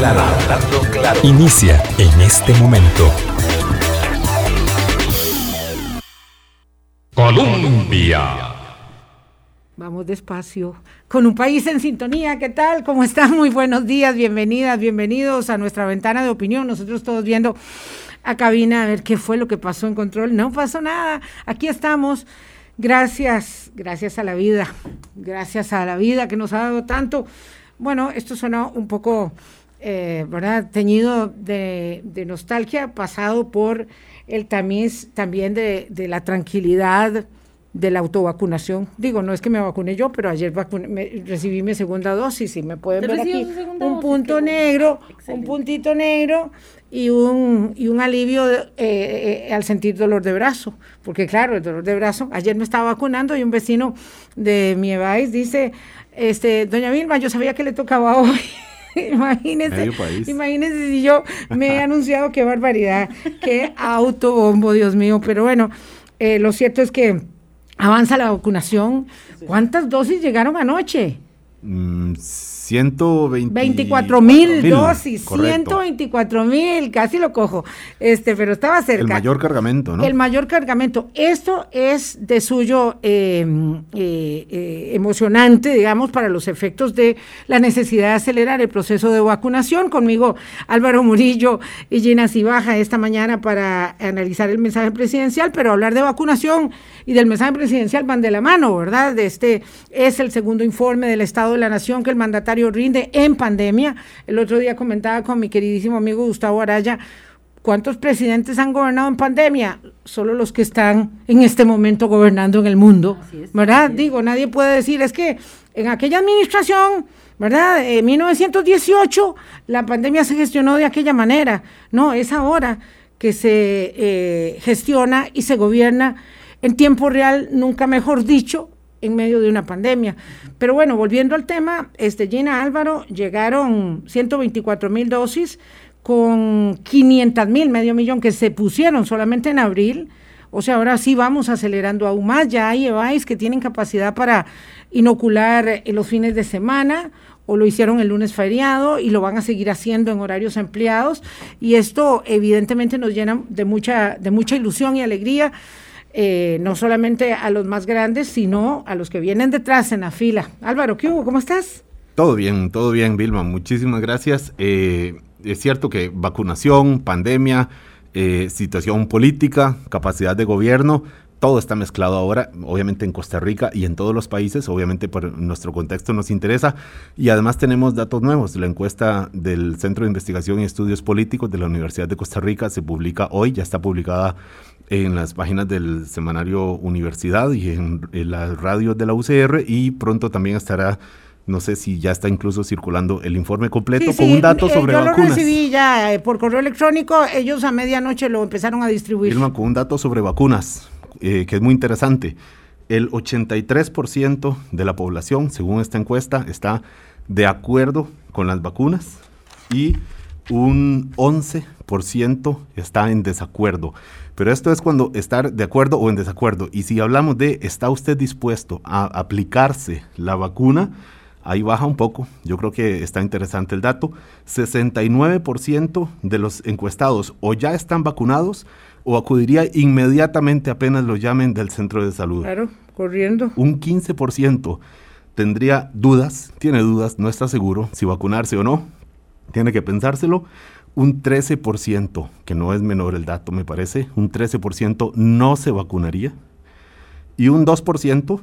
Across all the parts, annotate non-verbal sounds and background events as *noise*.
claro, hablando claro. Inicia en este momento. Colombia. Vamos despacio, con un país en sintonía. ¿Qué tal? ¿Cómo están? Muy buenos días, bienvenidas, bienvenidos a nuestra ventana de opinión. Nosotros todos viendo a cabina a ver qué fue lo que pasó en control. No pasó nada. Aquí estamos. Gracias, gracias a la vida, gracias a la vida que nos ha dado tanto. Bueno, esto suena un poco, eh, ¿verdad? Teñido de, nostalgia, pasado por el tamiz también de, de la tranquilidad de la autovacunación. Digo, no es que me vacuné yo, pero ayer recibí mi segunda dosis y me pueden ver aquí un punto negro, un puntito negro y un, y un alivio eh, eh, al sentir dolor de brazo. Porque claro, el dolor de brazo, ayer me estaba vacunando y un vecino de mi Evais dice, este, doña Vilma, yo sabía que le tocaba *laughs* hoy. *laughs* imagínese, imagínese si yo me he *laughs* anunciado qué barbaridad, qué autobombo, Dios mío. Pero bueno, eh, lo cierto es que avanza la vacunación. ¿Cuántas dosis llegaron anoche? Mm, 124 mil dosis, 124 mil, casi lo cojo, este, pero estaba cerca. El mayor cargamento, ¿no? El mayor cargamento. Esto es de suyo eh, eh, eh, emocionante, digamos, para los efectos de la necesidad de acelerar el proceso de vacunación. Conmigo Álvaro Murillo y Gina Cibaja esta mañana para analizar el mensaje presidencial, pero hablar de vacunación y del mensaje presidencial van de la mano, ¿verdad? De este es el segundo informe del Estado de la Nación que el mandatario rinde en pandemia. El otro día comentaba con mi queridísimo amigo Gustavo Araya, ¿cuántos presidentes han gobernado en pandemia? Solo los que están en este momento gobernando en el mundo, ¿verdad? Digo, nadie puede decir, es que en aquella administración, ¿verdad? En 1918 la pandemia se gestionó de aquella manera. No, es ahora que se eh, gestiona y se gobierna en tiempo real, nunca mejor dicho, en medio de una pandemia. Pero bueno, volviendo al tema, este Gina Álvaro, llegaron 124 mil dosis con 500 mil, medio millón que se pusieron solamente en abril. O sea, ahora sí vamos acelerando aún más. Ya hay EVAIS que tienen capacidad para inocular en los fines de semana o lo hicieron el lunes feriado y lo van a seguir haciendo en horarios empleados. Y esto evidentemente nos llena de mucha, de mucha ilusión y alegría eh, no solamente a los más grandes, sino a los que vienen detrás en la fila. Álvaro, ¿qué hubo? ¿Cómo estás? Todo bien, todo bien, Vilma. Muchísimas gracias. Eh, es cierto que vacunación, pandemia, eh, situación política, capacidad de gobierno, todo está mezclado ahora, obviamente en Costa Rica y en todos los países, obviamente por nuestro contexto nos interesa. Y además tenemos datos nuevos. La encuesta del Centro de Investigación y Estudios Políticos de la Universidad de Costa Rica se publica hoy, ya está publicada en las páginas del semanario Universidad y en, las radios de la UCR y pronto también estará no sé si ya está incluso circulando el informe completo con un dato eh, sobre vacunas. Yo lo recibí ya eh, por correo electrónico, ellos a medianoche lo empezaron a distribuir. con un dato sobre vacunas, eh, que es muy interesante. El 83% de la población, según esta encuesta, está de acuerdo con las vacunas y un 11% está en desacuerdo. Pero esto es cuando estar de acuerdo o en desacuerdo. Y si hablamos de está usted dispuesto a aplicarse la vacuna, ahí baja un poco. Yo creo que está interesante el dato. 69% de los encuestados o ya están vacunados o acudiría inmediatamente apenas lo llamen del centro de salud. Claro, corriendo. Un 15% tendría dudas, tiene dudas, no está seguro si vacunarse o no. Tiene que pensárselo un 13%, que no es menor el dato me parece, un 13% no se vacunaría y un 2%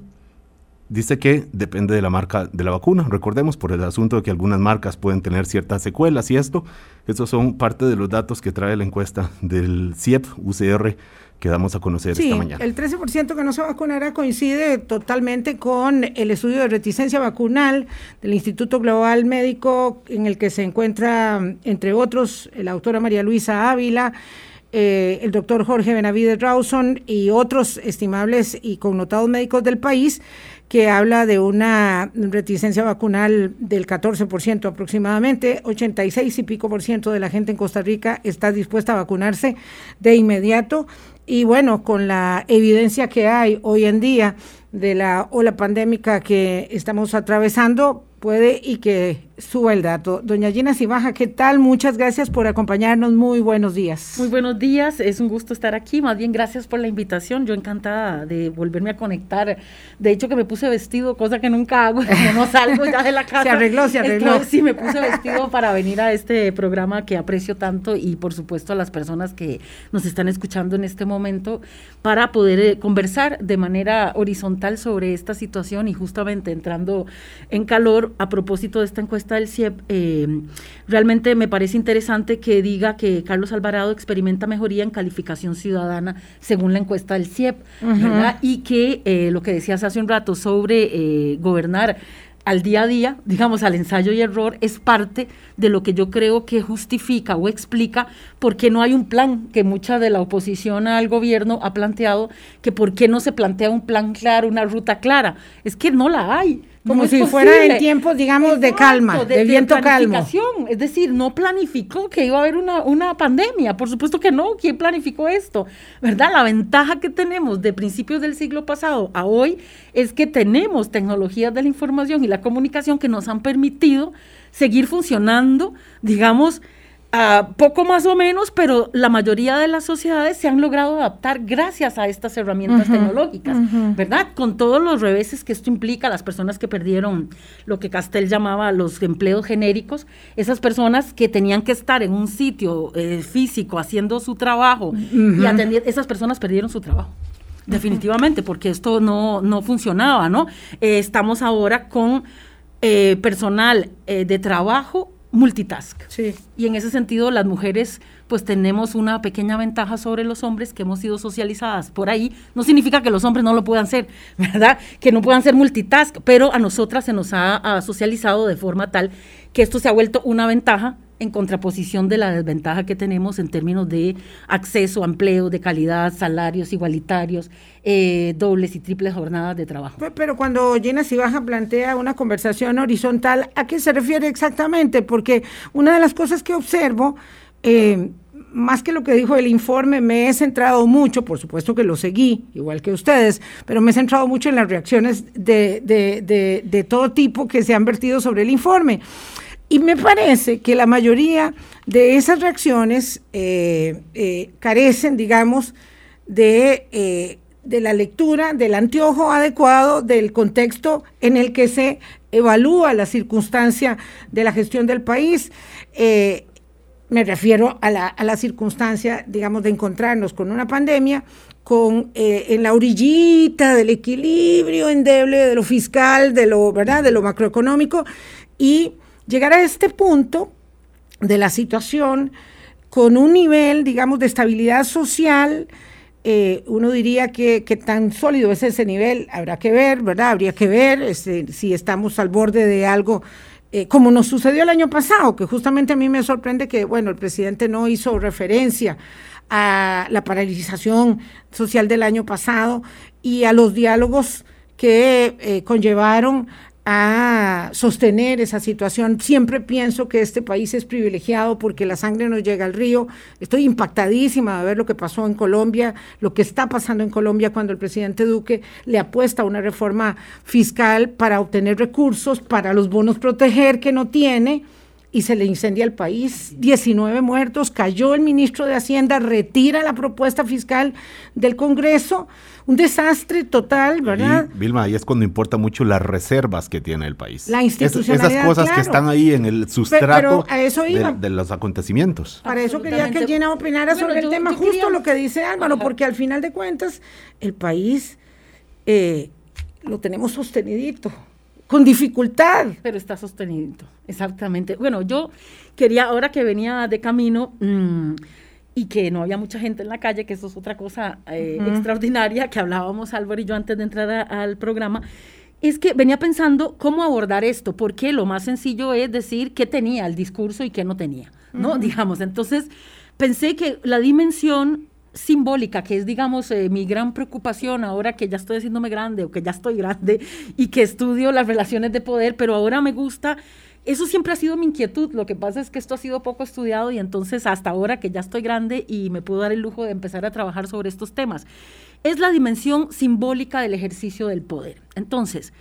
dice que depende de la marca de la vacuna. Recordemos por el asunto de que algunas marcas pueden tener ciertas secuelas y esto, estos son parte de los datos que trae la encuesta del CIEP UCR que damos a conocer esta mañana. El 13% que no se vacunará coincide totalmente con el estudio de reticencia vacunal del Instituto Global Médico, en el que se encuentra, entre otros, la autora María Luisa Ávila, eh, el doctor Jorge Benavides Rawson y otros estimables y connotados médicos del país, que habla de una reticencia vacunal del 14% aproximadamente, 86 y pico por ciento de la gente en Costa Rica está dispuesta a vacunarse de inmediato y bueno, con la evidencia que hay hoy en día de la ola pandémica que estamos atravesando, puede y que suba el dato. Doña Gina Cibaja, ¿qué tal? Muchas gracias por acompañarnos. Muy buenos días. Muy buenos días. Es un gusto estar aquí. Más bien, gracias por la invitación. Yo encantada de volverme a conectar. De hecho, que me puse vestido, cosa que nunca hago, *laughs* como no salgo ya de la *laughs* casa. se arregló, se arregló. sí, me puse vestido para venir a este programa que aprecio tanto y, por supuesto, a las personas que nos están escuchando en este momento para poder eh, conversar de manera horizontal sobre esta situación y justamente entrando en calor a propósito de esta encuesta del CIEP, eh, realmente me parece interesante que diga que Carlos Alvarado experimenta mejoría en calificación ciudadana según la encuesta del CIEP, ¿verdad? Y que eh, lo que decías hace un rato sobre eh, gobernar al día a día, digamos, al ensayo y error, es parte de lo que yo creo que justifica o explica por qué no hay un plan que mucha de la oposición al gobierno ha planteado, que por qué no se plantea un plan claro, una ruta clara. Es que no la hay. Como si fuera en tiempos, digamos, de calma, de, viento calmo. Es decir, no planificó que iba a haber una, una pandemia. Por supuesto que no. ¿Quién planificó esto? ¿Verdad? La ventaja que tenemos de principios del siglo pasado a hoy es que tenemos tecnologías de la información y la comunicación que nos han permitido seguir funcionando, digamos, poco más o menos, pero la mayoría de las sociedades se han logrado adaptar gracias a estas herramientas tecnológicas, ¿verdad? Con todos los reveses que esto implica, las personas que perdieron lo que Castel llamaba los empleos genéricos, esas personas que tenían que estar en un sitio eh, físico haciendo su trabajo y atender, esas personas perdieron su trabajo. Definitivamente, porque esto no, no funcionaba, ¿no? Eh, estamos ahora con eh, personal de trabajo multitask. Sí. Y en ese sentido, las mujeres pues tenemos una pequeña ventaja sobre los hombres que hemos sido socializadas por ahí. No significa que los hombres no lo puedan ser, *laughs* ¿verdad? Que no puedan ser multitask, pero a nosotras se nos ha socializado de forma tal que esto se ha vuelto una ventaja en contraposición de la desventaja que tenemos en términos de acceso empleo, de calidad, salarios igualitarios, eh, dobles y triples jornadas de trabajo. Pero cuando Gina Cibaja plantea una conversación horizontal, ¿a qué se refiere exactamente? Porque una de las cosas que observo, eh, más que lo que dijo el informe, me he centrado mucho, por supuesto que lo seguí, igual que ustedes, pero me he centrado mucho en las reacciones de, de, de todo tipo que se han vertido sobre el informe. Y me parece que la mayoría de esas reacciones eh, eh, carecen, digamos, de, eh, de, la lectura, del anteojo adecuado, del contexto en el que se evalúa la circunstancia de la gestión del país. me refiero a la, a la, circunstancia, digamos, de encontrarnos con una pandemia, con en la orillita del equilibrio endeble de lo fiscal, de lo, ¿verdad? de lo macroeconómico y llegar a este punto de la situación con un nivel, digamos, de estabilidad social, eh, uno diría que, tan sólido es ese nivel, habrá que ver, ¿verdad? Habría que ver este, si estamos al borde de algo eh, como nos sucedió el año pasado, que justamente a mí me sorprende que, bueno, el presidente no hizo referencia a la paralización social del año pasado y a los diálogos que eh, conllevaron a sostener esa situación. Siempre pienso que este país es privilegiado porque la sangre nos llega al río. Estoy impactadísima de ver lo que pasó en Colombia, lo que está pasando en Colombia cuando el presidente Duque le apuesta a una reforma fiscal para obtener recursos, para los bonos proteger que no tiene y se le incendia el país. 19 muertos, cayó el ministro de Hacienda, retira la propuesta fiscal del Congreso un desastre total, ¿verdad? Vilma, ahí es cuando importa mucho las reservas que tiene el país. La institucionalidad, esas cosas que están ahí en el sustrato De, los acontecimientos. Para eso quería que Llena opinara sobre el tema, justo lo que dice Álvaro, porque al final de cuentas el país eh, lo tenemos sostenidito con dificultad. Pero está sostenidito, exactamente. Bueno, yo quería, ahora que venía de camino, mm, y que no había mucha gente en la calle, que eso es otra cosa eh, extraordinaria que hablábamos Álvaro y yo antes de entrar al programa, es que venía pensando cómo abordar esto, porque lo más sencillo es decir qué tenía el discurso y qué no tenía, ¿no? Digamos, entonces pensé que la dimensión simbólica, que es, digamos, eh, mi gran preocupación ahora que ya estoy haciéndome grande o que ya estoy grande y que estudio las relaciones de poder, pero ahora me gusta eso siempre ha sido mi inquietud. Lo que pasa es que esto ha sido poco estudiado y entonces hasta ahora que ya estoy grande y me puedo dar el lujo de empezar a trabajar sobre estos temas, es la dimensión simbólica del ejercicio del poder. Entonces,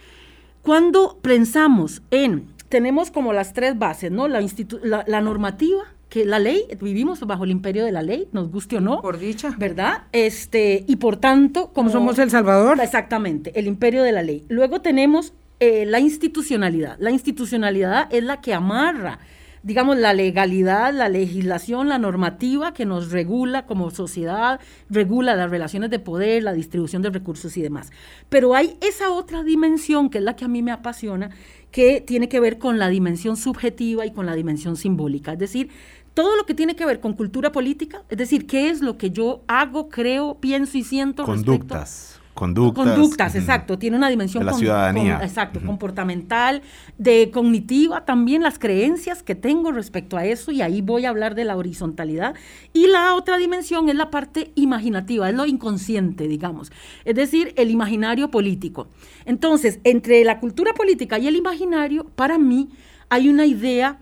cuando pensamos en tenemos como las tres bases, ¿no? La, la, la normativa, que la ley, vivimos bajo el imperio de la ley, nos guste o no. Por dicha. ¿Verdad? Este, y por tanto, como somos El Salvador. Exactamente, el imperio de la ley. Luego tenemos eh, la institucionalidad. La institucionalidad es la que amarra digamos, la legalidad, la legislación, la normativa que nos regula como sociedad, regula las relaciones de poder, la distribución de recursos y demás. Pero hay esa otra dimensión que es la que a mí me apasiona, que tiene que ver con la dimensión subjetiva y con la dimensión simbólica. Es decir, todo lo que tiene que ver con cultura política, es decir, qué es lo que yo hago, creo, pienso y siento. Conductas. Conductas. Conductas, exacto. Tiene una dimensión. De la ciudadanía. exacto, comportamental, de cognitiva, también las creencias que tengo respecto a eso, y ahí voy a hablar de la horizontalidad. Y la otra dimensión es la parte imaginativa, es lo inconsciente, digamos. Es decir, el imaginario político. Entonces, entre la cultura política y el imaginario, para mí, hay una idea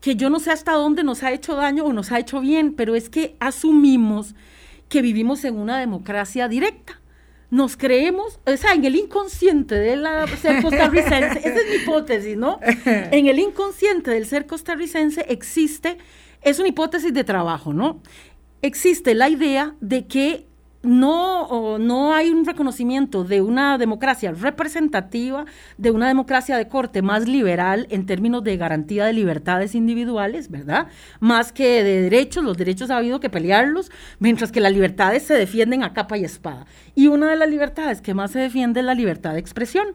que yo no sé hasta dónde nos ha hecho daño o nos ha hecho bien, pero es que asumimos que vivimos en una democracia directa nos creemos, o sea, en el inconsciente del ser *laughs* costarricense, esa es mi hipótesis, ¿no? *laughs* En el inconsciente del ser costarricense existe, es una hipótesis de trabajo, ¿no? Existe la idea de que no, no hay un reconocimiento de una democracia representativa, de una democracia de corte más liberal en términos de garantía de libertades individuales, ¿verdad? Más que de derechos, los derechos ha habido que pelearlos, mientras que las libertades se defienden a capa y espada. Y una de las libertades que más se defiende es la libertad de expresión.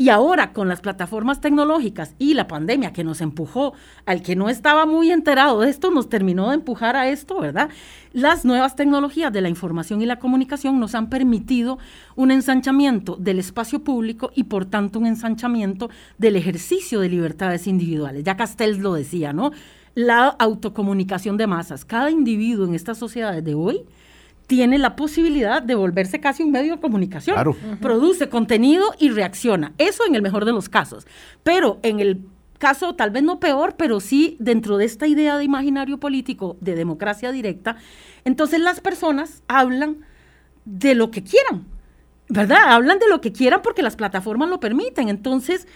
Y ahora con las plataformas tecnológicas y la pandemia que nos empujó al que no estaba muy enterado de esto, nos terminó de empujar a esto, ¿verdad? Las nuevas tecnologías de la información y la comunicación nos han permitido un ensanchamiento del espacio público y por tanto un ensanchamiento del ejercicio de libertades individuales. Ya Castells lo decía, ¿no? La autocomunicación de masas. Cada individuo en estas sociedades de hoy tiene la posibilidad de volverse casi un medio de comunicación. Produce contenido y reacciona. Eso en el mejor de los casos. Pero en el caso tal vez no peor, pero sí dentro de esta idea de imaginario político de democracia directa, entonces las personas hablan de lo que quieran, ¿verdad? Hablan de lo que quieran porque las plataformas lo permiten. Entonces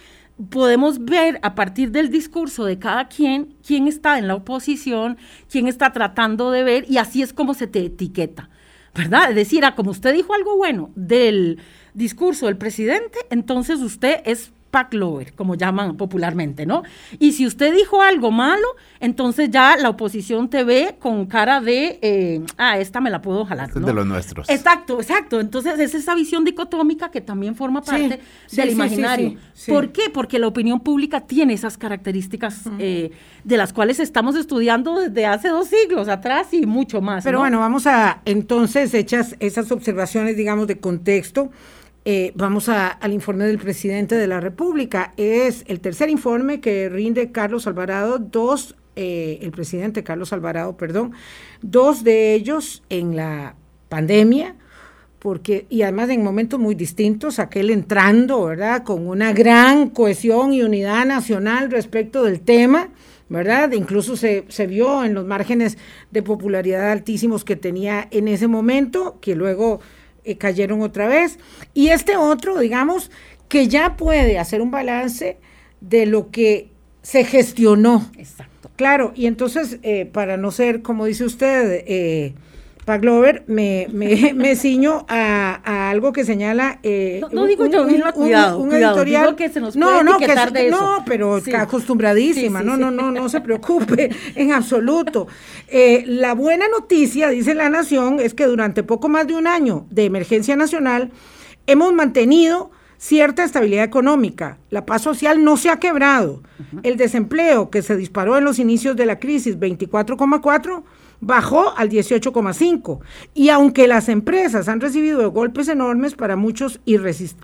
podemos ver a partir del discurso de cada quien quién está en la oposición, quién está tratando de ver y así es como se te etiqueta. ¿Verdad? Es decir, como usted dijo algo bueno del discurso del presidente, entonces usted es pack lover, como llaman popularmente, ¿no? Y si usted dijo algo malo, entonces ya la oposición te ve con cara de, eh, ah, esta me la puedo jalar. Este ¿no? de los nuestros. Exacto, exacto. Entonces es esa visión dicotómica que también forma parte del imaginario. ¿Por qué? Porque la opinión pública tiene esas características eh, de las cuales estamos estudiando desde hace dos siglos atrás y mucho más. Pero bueno, vamos a entonces, hechas esas observaciones, digamos, de contexto, eh, vamos al informe del presidente de la República. Es el tercer informe que rinde Carlos Alvarado, dos, eh, el presidente Carlos Alvarado, perdón, dos de ellos en la pandemia, porque, y además en momentos muy distintos, aquel entrando, ¿verdad?, con una gran cohesión y unidad nacional respecto del tema, ¿verdad? Incluso se, se, vio en los márgenes de popularidad altísimos que tenía en ese momento, que luego eh, cayeron otra vez. Y este otro, digamos, que ya puede hacer un balance de lo que se gestionó. Exacto. Claro, y entonces, eh, para no ser, como dice usted, eh, Paglover, me, me, *laughs* me ciño a, algo que señala. Eh, no, digo yo, un, cuidado, un, editorial. que se nos no, no, que, de eso. No, pero acostumbradísima, no, no, no, no se *laughs* preocupe en absoluto. Eh, la buena noticia, dice La Nación, es que durante poco más de un año de emergencia nacional hemos mantenido cierta estabilidad económica. La paz social no se ha quebrado. El desempleo que se disparó en los inicios de la crisis, 24,4 bajó al 18,5. Y aunque las empresas han recibido golpes enormes para, muchos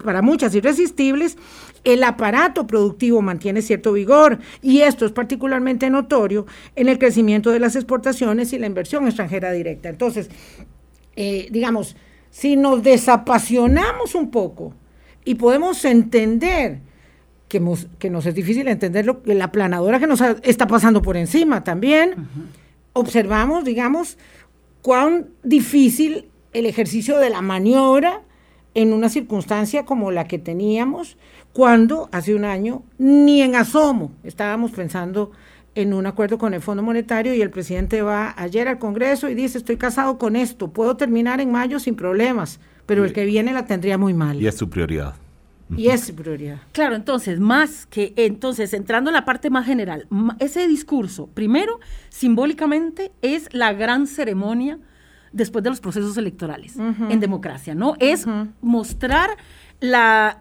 para muchas irresistibles, el aparato productivo mantiene cierto vigor y esto es particularmente notorio en el crecimiento de las exportaciones y la inversión extranjera directa. Entonces, eh, digamos, si nos desapasionamos un poco y podemos entender que, nos es difícil entender lo, la planadora que nos está pasando por encima también, observamos, digamos, cuán difícil el ejercicio de la maniobra en una circunstancia como la que teníamos cuando hace un año ni en asomo estábamos pensando en un acuerdo con el Fondo Monetario y el presidente va ayer al Congreso y dice, estoy casado con esto, puedo terminar en mayo sin problemas, pero el que viene la tendría muy mal. Y es su prioridad. Y es prioridad. Claro, entonces, más que, entonces, entrando en la parte más general, ese discurso, primero, simbólicamente, es la gran ceremonia después de los procesos electorales en democracia, ¿no? Es mostrar la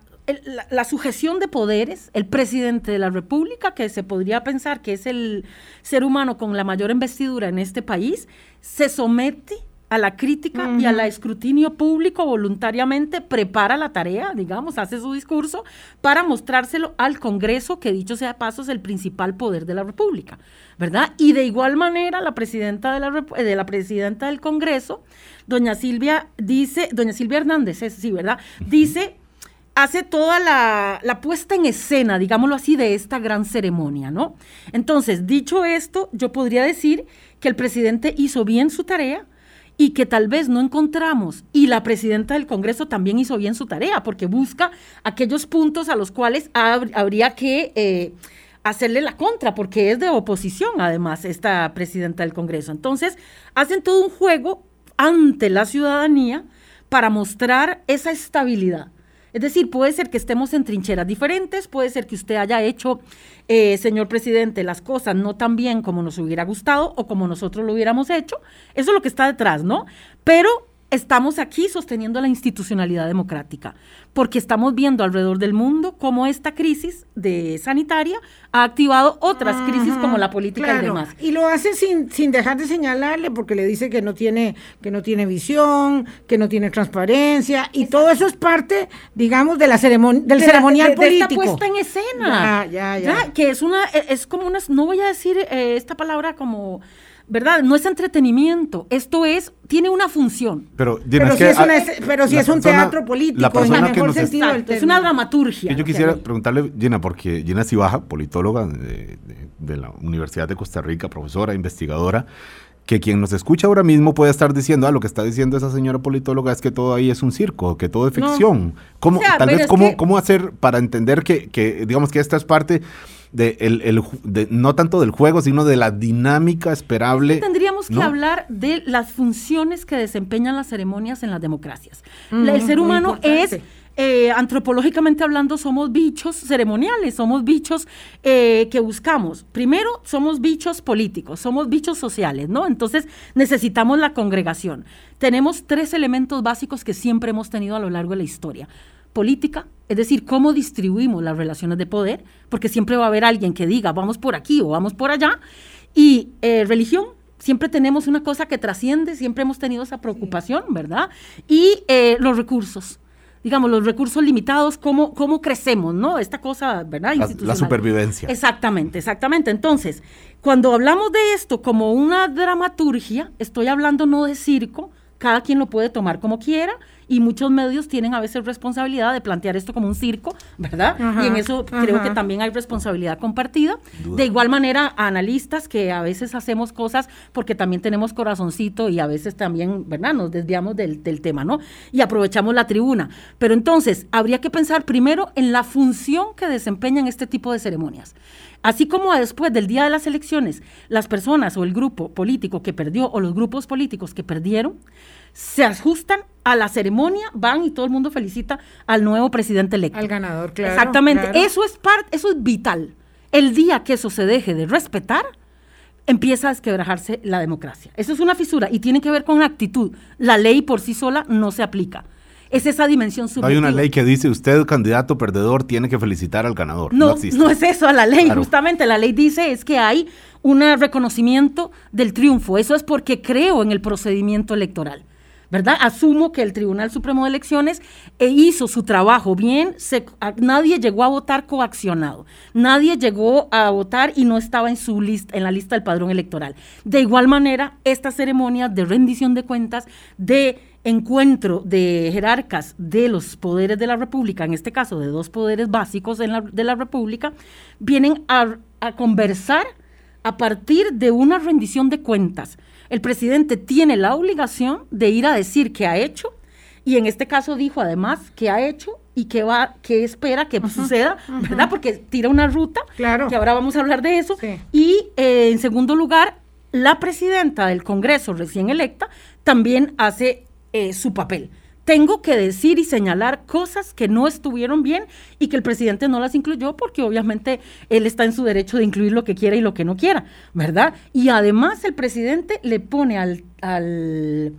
la, sujeción de poderes, el presidente de la República, que se podría pensar que es el ser humano con la mayor investidura en este país, se somete a la crítica y al escrutinio público voluntariamente, prepara la tarea, digamos, hace su discurso para mostrárselo al Congreso, que dicho sea paso es el principal poder de la República, ¿verdad? Y de igual manera la presidenta de la, de la presidenta del Congreso, doña Silvia dice, doña Silvia Hernández, es, sí, ¿verdad? Dice hace toda la, puesta en escena, digámoslo así, de esta gran ceremonia, ¿no? Entonces, dicho esto, yo podría decir que el presidente hizo bien su tarea y que tal vez no encontramos, y la presidenta del Congreso también hizo bien su tarea, porque busca aquellos puntos a los cuales habría que... Eh, hacerle la contra, porque es de oposición además esta presidenta del Congreso. Entonces, hacen todo un juego ante la ciudadanía para mostrar esa estabilidad. Es decir, puede ser que estemos en trincheras diferentes, puede ser que usted haya hecho, eh, señor presidente, las cosas no tan bien como nos hubiera gustado o como nosotros lo hubiéramos hecho. Eso es lo que está detrás, ¿no? Pero estamos aquí sosteniendo la institucionalidad democrática, porque estamos viendo alrededor del mundo cómo esta crisis de sanitaria ha activado otras crisis como la política y demás. Y lo hace sin, sin dejar de señalarle, porque le dice que no tiene, que no tiene visión, que no tiene transparencia, y todo eso es parte, digamos, de la ceremonia, del ceremonial político. De esta puesta en escena. Ya, ya, ya. que es una, es como una, no voy a decir eh, esta palabra como ¿verdad? No es entretenimiento, esto es, tiene una función. Pero, pero, si, es, pero si es un teatro político, en el mejor sentido Es una dramaturgia. Yo quisiera preguntarle, Gina, porque Gina Cibaja, politóloga de, de, la Universidad de Costa Rica, profesora, investigadora, que quien nos escucha ahora mismo puede estar diciendo, ah, lo que está diciendo esa señora politóloga es que todo ahí es un circo, que todo es ficción. ¿Cómo, tal vez, cómo, cómo hacer para entender que, que, digamos, que esta es parte de, el, no tanto del juego, sino de la dinámica esperable. tendríamos que hablar de las funciones que desempeñan las ceremonias en las democracias. el ser humano es... Eh, antropológicamente hablando, somos bichos ceremoniales, somos bichos eh, que buscamos. Primero, somos bichos políticos, somos bichos sociales, ¿no? Entonces, necesitamos la congregación. Tenemos tres elementos básicos que siempre hemos tenido a lo largo de la historia política, es decir, cómo distribuimos las relaciones de poder, porque siempre va a haber alguien que diga vamos por aquí o vamos por allá, y eh, religión, siempre tenemos una cosa que trasciende, siempre hemos tenido esa preocupación, ¿verdad? Y eh, los recursos. Digamos, los recursos limitados, cómo, cómo crecemos, ¿no? Esta cosa, ¿verdad? La, la supervivencia. Exactamente, exactamente. Entonces, cuando hablamos de esto como una dramaturgia, estoy hablando no de circo, cada quien lo puede tomar como quiera, y muchos medios tienen a veces responsabilidad de plantear esto como un circo, ¿verdad? y en eso creo que también hay responsabilidad compartida. De igual manera, analistas que a veces hacemos cosas porque también tenemos corazoncito y a veces también, ¿verdad? Nos desviamos del, del tema, ¿no? Y aprovechamos la tribuna. Pero entonces, habría que pensar primero en la función que desempeñan este tipo de ceremonias. Así como después del día de las elecciones, las personas o el grupo político que perdió o los grupos políticos que perdieron se ajustan a la ceremonia, van y todo el mundo felicita al nuevo presidente electo. Al ganador, claro. Exactamente. Eso es parte, eso es vital. El día que eso se deje de respetar, empieza a desquebrajarse la democracia. Eso es una fisura y tiene que ver con actitud. La ley por sí sola no se aplica es esa dimensión subjetiva. Hay una ley que dice usted, candidato perdedor, tiene que felicitar al ganador. No, no, es eso la ley, justamente la ley dice es que hay un reconocimiento del triunfo. Eso es porque creo en el procedimiento electoral. ¿Verdad? Asumo que el Tribunal Supremo de Elecciones eh, hizo su trabajo bien, nadie llegó a votar coaccionado, nadie llegó a votar y no estaba en, su lista, en la lista del padrón electoral. De igual manera, esta ceremonia de rendición de cuentas, de encuentro de jerarcas de los poderes de la República, en este caso de dos poderes básicos de la República, vienen a conversar a partir de una rendición de cuentas. El presidente tiene la obligación de ir a decir qué ha hecho y en este caso dijo además qué ha hecho y qué va, qué espera que suceda, ¿verdad? Porque tira una ruta, claro. que ahora vamos a hablar de eso. Y eh, en segundo lugar, la presidenta del Congreso recién electa también hace eh, su papel tengo que decir y señalar cosas que no estuvieron bien y que el presidente no las incluyó porque obviamente él está en su derecho de incluir lo que quiera y lo que no quiera, ¿verdad? Y además el presidente le pone al, al,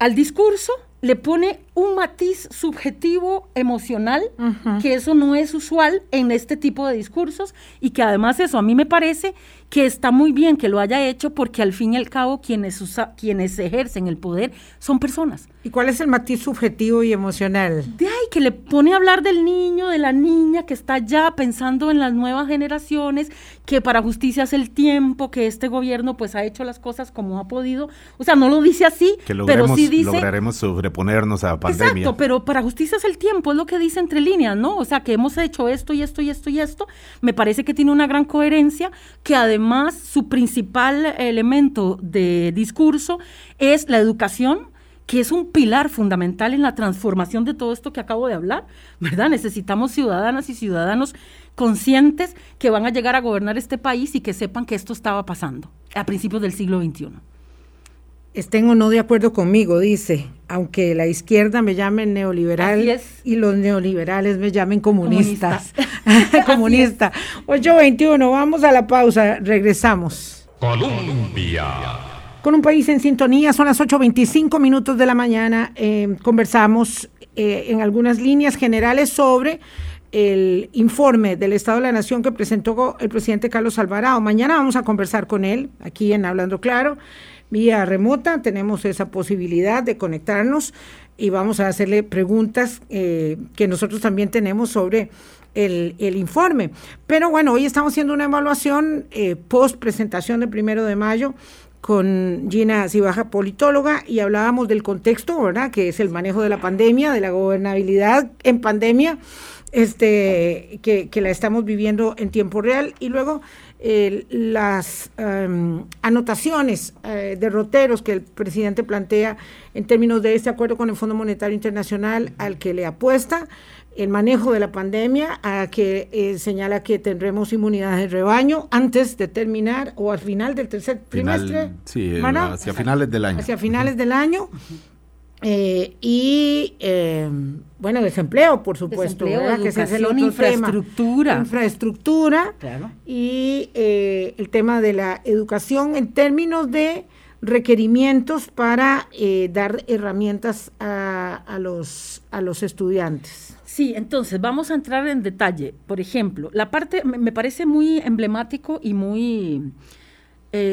al discurso le pone un matiz subjetivo emocional, que eso no es usual en este tipo de discursos y que además eso a mí me parece que está muy bien que lo haya hecho porque al fin y al cabo quienes, usa, quienes ejercen el poder son personas. ¿Y cuál es el matiz subjetivo y emocional? De ahí que le pone a hablar del niño, de la niña que está ya pensando en las nuevas generaciones, que para justicia es el tiempo, que este gobierno pues ha hecho las cosas como ha podido. O sea, no lo dice así, pero sí dice... Lograremos sobreponernos a Exacto, pero para justicia es el tiempo, es lo que dice entre líneas, ¿no? O sea, que hemos hecho esto y esto y esto y esto. Me parece que tiene una gran coherencia, que además además su principal elemento de discurso es la educación, que es un pilar fundamental en la transformación de todo esto que acabo de hablar, ¿verdad? Necesitamos ciudadanas y ciudadanos conscientes que van a llegar a gobernar este país y que sepan que esto estaba pasando a principios del siglo XXI estén o no de acuerdo conmigo, dice, aunque la izquierda me llame neoliberal y los neoliberales me llamen comunistas. *laughs* *laughs* Comunista. 821, vamos a la pausa, regresamos. Colombia. Con un país en sintonía, son las 8.25 minutos de la mañana, eh, conversamos eh, en algunas líneas generales sobre el informe del Estado de la Nación que presentó el presidente Carlos Alvarado. Mañana vamos a conversar con él aquí en Hablando Claro vía remota, tenemos esa posibilidad de conectarnos y vamos a hacerle preguntas eh, que nosotros también tenemos sobre el, informe. Pero bueno, hoy estamos haciendo una evaluación eh, post presentación del primero de mayo con Gina Cibaja, politóloga, y hablábamos del contexto, ¿verdad? Que es el manejo de la pandemia, de la gobernabilidad en pandemia, este, que la estamos viviendo en tiempo real, y luego las em, anotaciones, eh, derroteros que el presidente plantea en términos de este acuerdo con el Fondo Monetario Internacional al que le apuesta, el manejo de la pandemia, a que eh, señala que tendremos inmunidad de rebaño antes de terminar o al final del tercer trimestre. Sí, hacia finales del año. Hacia finales del año. Eh, y eh, bueno, desempleo, por supuesto, que es el infraestructura. Infraestructura y eh, el tema de la educación en términos de requerimientos para dar herramientas a, a, los, a los estudiantes. Sí, entonces vamos a entrar en detalle. Por ejemplo, la parte me parece muy emblemático y muy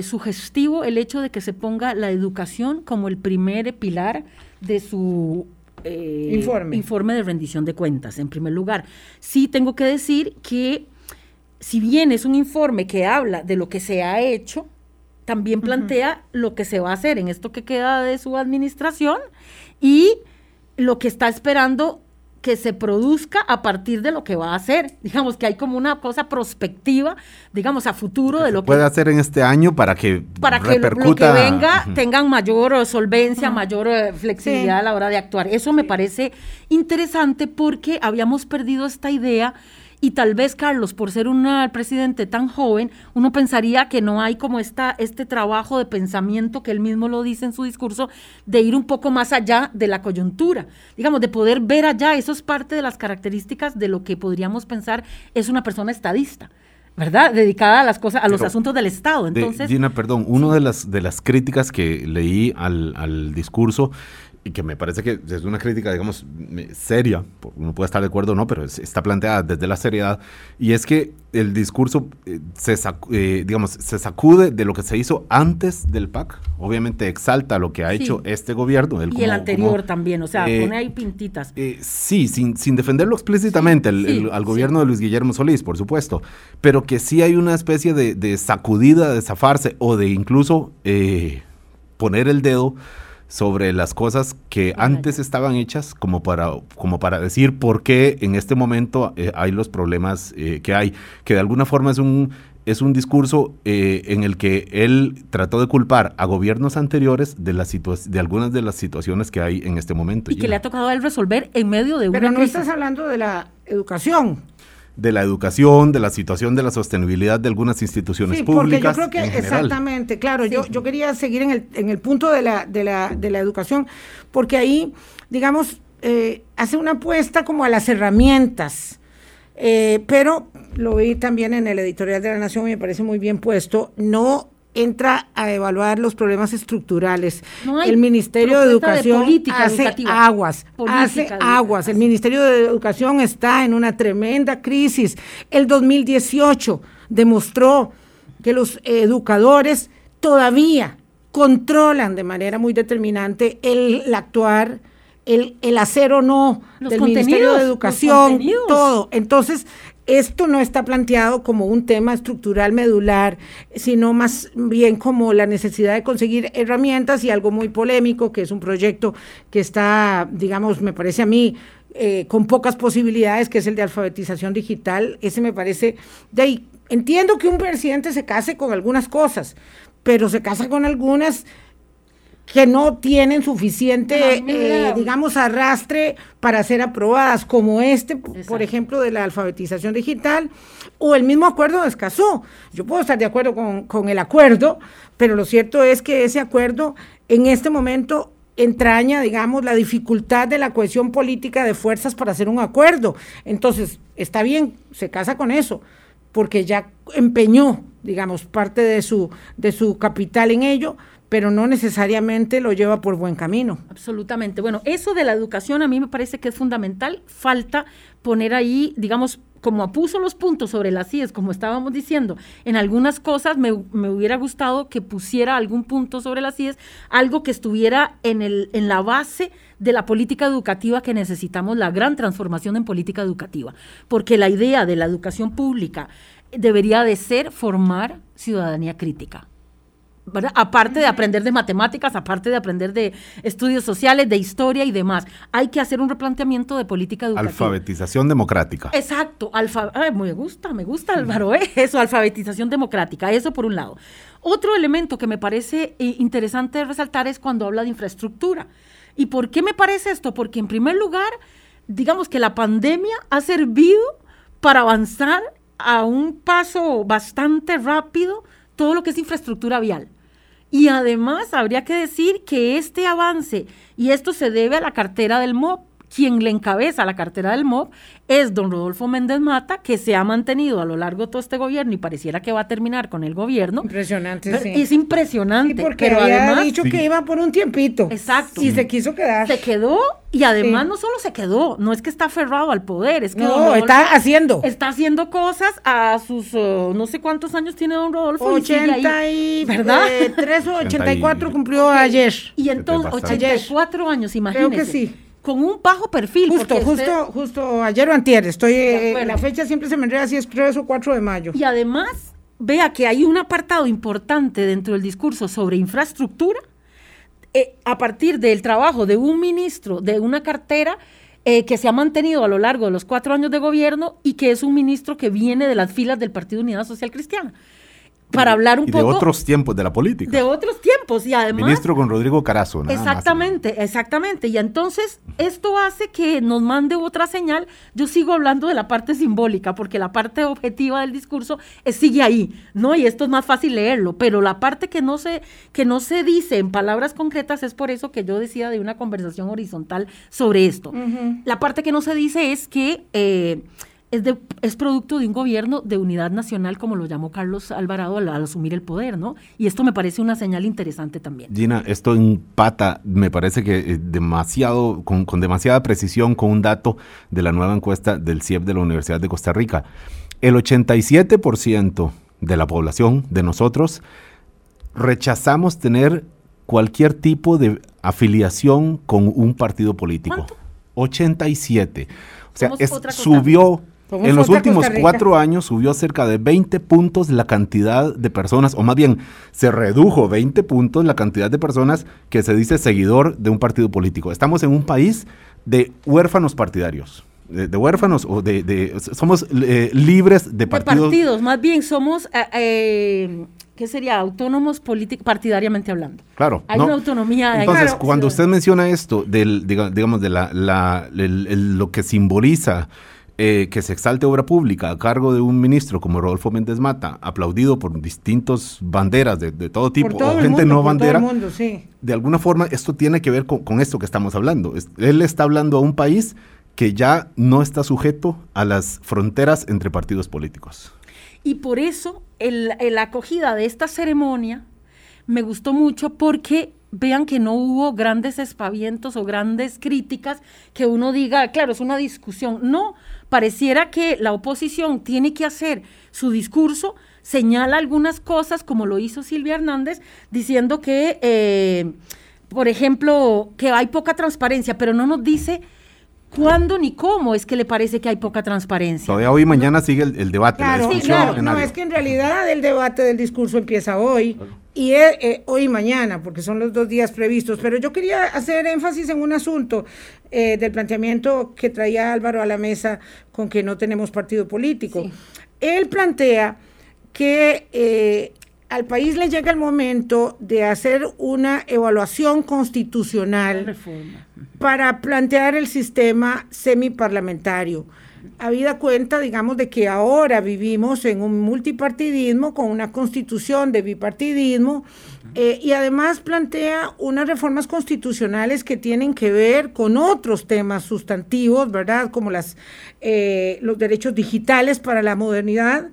sugestivo el hecho de que se ponga la educación como el primer pilar de su eh, informe. informe de rendición de cuentas, en primer lugar. Sí tengo que decir que si bien es un informe que habla de lo que se ha hecho, también plantea lo que se va a hacer en esto que queda de su administración y lo que está esperando que se produzca a partir de lo que va a hacer. Digamos que hay como una cosa prospectiva, digamos, a futuro de lo que... Puede hacer en este año para que Para que lo, que venga tengan mayor solvencia, mayor eh, flexibilidad a la hora de actuar. Eso me parece interesante porque habíamos perdido esta idea y tal vez, Carlos, por ser un presidente tan joven, uno pensaría que no hay como esta, este trabajo de pensamiento que él mismo lo dice en su discurso, de ir un poco más allá de la coyuntura, digamos, de poder ver allá. Eso es parte de las características de lo que podríamos pensar es una persona estadista. ¿verdad? Dedicada a las cosas, a los asuntos del Estado. Entonces, Gina, perdón, una de las de las críticas que leí al, al discurso y que me parece que es una crítica, digamos, seria, uno puede estar de acuerdo o no, pero está planteada desde la seriedad, y es que el discurso eh, se, eh, digamos, se sacude de lo que se hizo antes del PAC, obviamente exalta lo que ha hecho este gobierno. y el anterior también, o sea, eh, pone ahí pintitas. sí, sin, sin defenderlo explícitamente al gobierno de Luis Guillermo Solís, por supuesto, pero que sí hay una especie de, de sacudida, de zafarse o de incluso poner el dedo sobre las cosas que antes estaban hechas como para, como para decir por qué en este momento eh, hay los problemas eh, que hay, que de alguna forma es un es un discurso eh, en el que él trató de culpar a gobiernos anteriores de, las de algunas de las situaciones que hay en este momento. Y que le ha tocado a él resolver en medio de Pero no estás hablando de la educación de la educación, de la situación de la sostenibilidad de alguas instituciones sí, públicas. Porque yo creo que exactamente, claro, yo, yo quería seguir en el, en el punto de la, de, la, de la educación, porque ahí, digamos, eh, hace una apuesta como a las herramientas, eh, pero lo vi también en el editorial de la Nación y me parece muy bien puesto, no entra a evaluar los problemas estructurales. el Ministerio de Educación hace aguas, hace aguas. El Ministerio de Educación está en una tremenda crisis. El 2018 demostró que los educadores todavía controlan de manera muy determinante el, actuar, el, el hacer o no del Ministerio de Educación, todo. Entonces, esto no está planteado como un tema estructural medular, sino más bien como la necesidad de conseguir herramientas y algo muy polémico, que es un proyecto que está, digamos, me parece a mí, eh, con pocas posibilidades, que es el de alfabetización digital. Ese me parece, de ahí, entiendo que un presidente se case con algunas cosas, pero se casa con algunas que no tienen suficiente, eh, digamos, arrastre para ser aprobadas, como este, por ejemplo, de la alfabetización digital, o el mismo acuerdo de Escazú. Yo puedo estar de acuerdo con, con el acuerdo, pero lo cierto es que ese acuerdo en este momento entraña, digamos, la dificultad de la cohesión política de fuerzas para hacer un acuerdo. Entonces, está bien, se casa con eso, porque ya empeñó, digamos, parte de su, de su capital en ello, pero no necesariamente lo lleva por buen camino. Absolutamente. Bueno, eso de la educación a mí me parece que es fundamental. Falta poner ahí, digamos, como puso los puntos sobre las CIES, como estábamos diciendo, en algunas cosas me, hubiera gustado que pusiera algún punto sobre las CIES, algo que estuviera en, el, en la base de la política educativa que necesitamos, la gran transformación en política educativa, porque la idea de la educación pública debería de ser formar ciudadanía crítica Aparte de aprender de matemáticas, aparte de aprender de estudios sociales, de historia y demás. Hay que hacer un replanteamiento de política educativa. Alfabetización democrática. Exacto. Alfa me gusta, me gusta Álvaro, ¿eh? eso, alfabetización democrática, eso por un lado. Otro elemento que me parece eh, interesante resaltar es cuando habla de infraestructura. ¿Y por qué me parece esto? Porque en primer lugar, digamos que la pandemia ha servido para avanzar a un paso bastante rápido todo lo que es infraestructura vial. Y además habría que decir que este avance, y esto se debe a la cartera del MOB, quien le encabeza la cartera del MOB es don Rodolfo Méndez Mata, que se ha mantenido a lo largo de todo este gobierno y pareciera que va a terminar con el gobierno. Impresionante, sí. Es impresionante. porque pero había dicho que iba por un tiempito. Exacto. Y se quiso quedar. Se quedó y además no solo se quedó, no es que está aferrado al poder, es que no, está haciendo. Está haciendo cosas a sus, uh, no sé cuántos años tiene don Rodolfo. 80 y, ¿verdad? Eh, 3 o 84 cumplió ayer. Y entonces, 84 años, imagínese. Creo que sí con un bajo perfil. Justo, justo, justo ayer o antier, estoy, eh, la fecha siempre se me enreda si es 3 o 4 de mayo. Y además, vea que hay un apartado importante dentro del discurso sobre infraestructura, eh, a partir del trabajo de un ministro, de una cartera, eh, que se ha mantenido a lo largo de los cuatro años de gobierno y que es un ministro que viene de las filas del Partido Unidad Social Cristiana para hablar un y poco. De otros tiempos de la política. De otros tiempos y además. Ministro con Rodrigo Carazo. Nada exactamente, exactamente. Y entonces esto hace que nos mande otra señal. Yo sigo hablando de la parte simbólica, porque la parte objetiva del discurso sigue ahí, ¿no? Y esto es más fácil leerlo, pero la parte que no se, que no se dice en palabras concretas es por eso que yo decía de una conversación horizontal sobre esto. La parte que no se dice es que. Eh, es, de, es producto de un gobierno de unidad nacional, como lo llamó Carlos Alvarado al, asumir el poder, ¿no? Y esto me parece una señal interesante también. Gina, esto empata, me parece que eh, demasiado, con, con demasiada precisión con un dato de la nueva encuesta del CIEP de la Universidad de Costa Rica. El 87% de la población, de nosotros, rechazamos tener cualquier tipo de afiliación con un partido político. ¿Cuánto? 87. O sea, es, subió en los últimos cuatro años subió cerca de 20 puntos la cantidad de personas, o más bien se redujo 20 puntos la cantidad de personas que se dice seguidor de un partido político. Estamos en un país de huérfanos partidarios. de, huérfanos o de, somos eh, libres de partidos. De partidos, más bien somos, eh, eh, ¿qué sería? Autónomos partidariamente hablando. Claro. Hay una autonomía. Entonces, cuando usted menciona esto, del, digamos, de la, la lo que simboliza eh, que se exalte obra pública a cargo de un ministro como Rodolfo Méndez Mata, aplaudido por distintos banderas de, todo tipo, o gente no bandera, de alguna forma esto tiene que ver con, esto que estamos hablando. Él está hablando a un país que ya no está sujeto a las fronteras entre partidos políticos. Y por eso la acogida de esta ceremonia me gustó mucho porque vean que no hubo grandes espavientos o grandes críticas que uno diga, claro, es una discusión. No, pareciera que la oposición tiene que hacer su discurso, señala algunas cosas, como lo hizo Silvia Hernández, diciendo que, eh, por ejemplo, que hay poca transparencia, pero no nos dice cuándo ni cómo es que le parece que hay poca transparencia. Todavía hoy y mañana sigue el, debate. Claro, claro. No, es que en realidad el debate del discurso empieza hoy y eh, hoy y mañana, porque son los dos días previstos. Pero yo quería hacer énfasis en un asunto eh, del planteamiento que traía Álvaro a la mesa con que no tenemos partido político. Él plantea que eh, al país le llega el momento de hacer una evaluación constitucional para plantear el sistema semiparlamentario. Habida cuenta, digamos, de que ahora vivimos en un multipartidismo con una constitución de bipartidismo eh, y además plantea unas reformas constitucionales que tienen que ver con otros temas sustantivos, ¿verdad? Como las, eh, los derechos digitales para la modernidad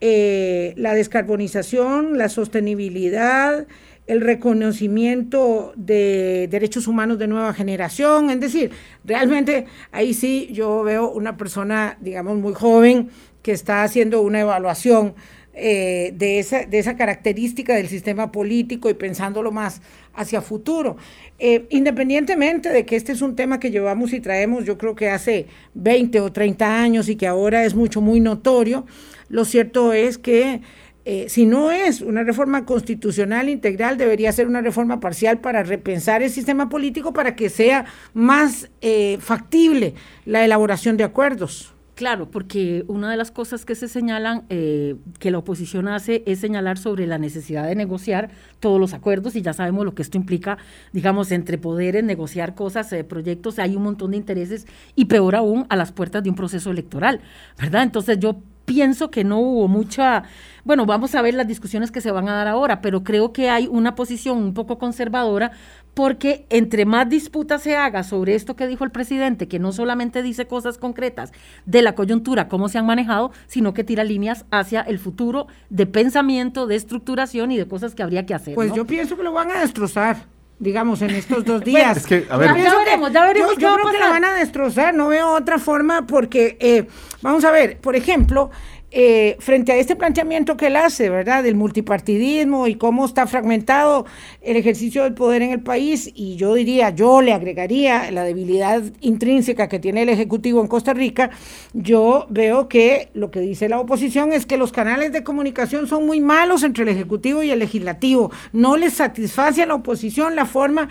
eh, la descarbonización, la sostenibilidad, el reconocimiento de derechos humanos de nueva generación. Es decir, realmente ahí sí yo veo una persona, digamos, muy joven que está haciendo una evaluación eh, de, esa, de esa característica del sistema político y pensándolo más hacia futuro. Eh, independientemente de que este es un tema que llevamos y traemos, yo creo que hace 20 o 30 años y que ahora es mucho, muy notorio, lo cierto es que eh, si no es una reforma constitucional integral, debería ser una reforma parcial para repensar el sistema político para que sea más eh, factible la elaboración de acuerdos. Claro, porque una de las cosas que se señalan, eh, que la oposición hace, es señalar sobre la necesidad de negociar todos los acuerdos y ya sabemos lo que esto implica, digamos, entre poderes, negociar cosas, proyectos, hay un montón de intereses y peor aún a las puertas de un proceso electoral, ¿verdad? Entonces yo pienso que no hubo mucha, bueno, vamos a ver las discusiones que se van a dar ahora, pero creo que hay una posición un poco conservadora porque entre más disputa se haga sobre esto que dijo el presidente, que no solamente dice cosas concretas de la coyuntura, cómo se han manejado, sino que tira líneas hacia el futuro de pensamiento, de estructuración y de cosas que habría que hacer. Pues yo pienso que lo van a destrozar digamos, en estos dos *laughs* días. es que, a ver, ya, veremos, ya veremos. Yo, creo que la van a destrozar, no veo otra forma porque, eh, vamos a ver, por ejemplo, eh, frente a este planteamiento que él hace, ¿verdad? Del multipartidismo y cómo está fragmentado el ejercicio del poder en el país, y yo diría, yo le agregaría la debilidad intrínseca que tiene el Ejecutivo en Costa Rica, yo veo que lo que dice la oposición es que los canales de comunicación son muy malos entre el Ejecutivo y el Legislativo. No les satisface a la oposición la forma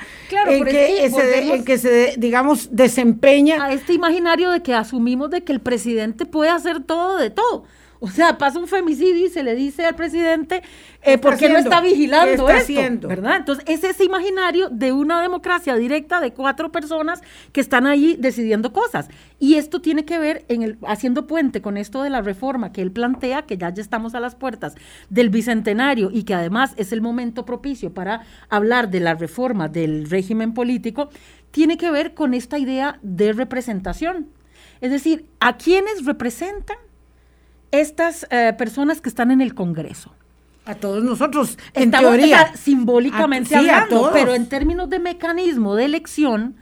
en, que, se, en que se, digamos, desempeña. A este imaginario de que asumimos de que el presidente puede hacer todo de todo. O sea, pasa un femicidio y se le dice al presidente eh, por qué no está vigilando esto, ¿verdad? Entonces, es ese imaginario de una democracia directa de cuatro personas que están ahí decidiendo cosas. Y esto tiene que ver en el haciendo puente con esto de la reforma que él plantea, que ya ya estamos a las puertas del bicentenario y que además es el momento propicio para hablar de la reforma del régimen político, tiene que ver con esta idea de representación. Es decir, ¿a quiénes representan estas eh, personas que están en el Congreso. A todos nosotros, en teoría. simbólicamente hablando, pero en términos de mecanismo de elección,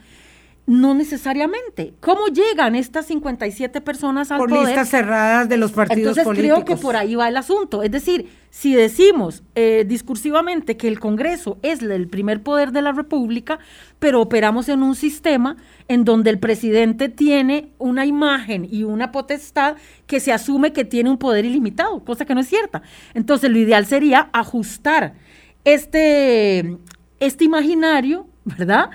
no necesariamente. ¿Cómo llegan estas 57 personas al por poder? Por listas cerradas de los partidos Entonces, creo que por ahí va el asunto. Es decir, si decimos eh, discursivamente que el Congreso es el primer poder de la República, pero operamos en un sistema en donde el presidente tiene una imagen y una potestad que se asume que tiene un poder ilimitado, cosa que no es cierta. Entonces, lo ideal sería ajustar este, este imaginario, ¿verdad?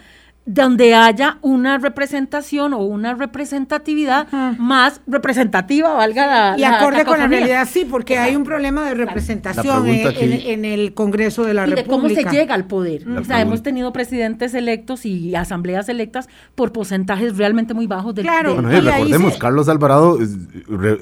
Donde haya una representación o una representatividad más representativa, valga la Y acorde con la realidad, sí, porque hay un problema de representación en, el Congreso de la y República. de cómo se llega al poder. o sea, hemos tenido presidentes electos y asambleas electas por porcentajes realmente muy bajos del Claro, bueno, recordemos, Carlos Alvarado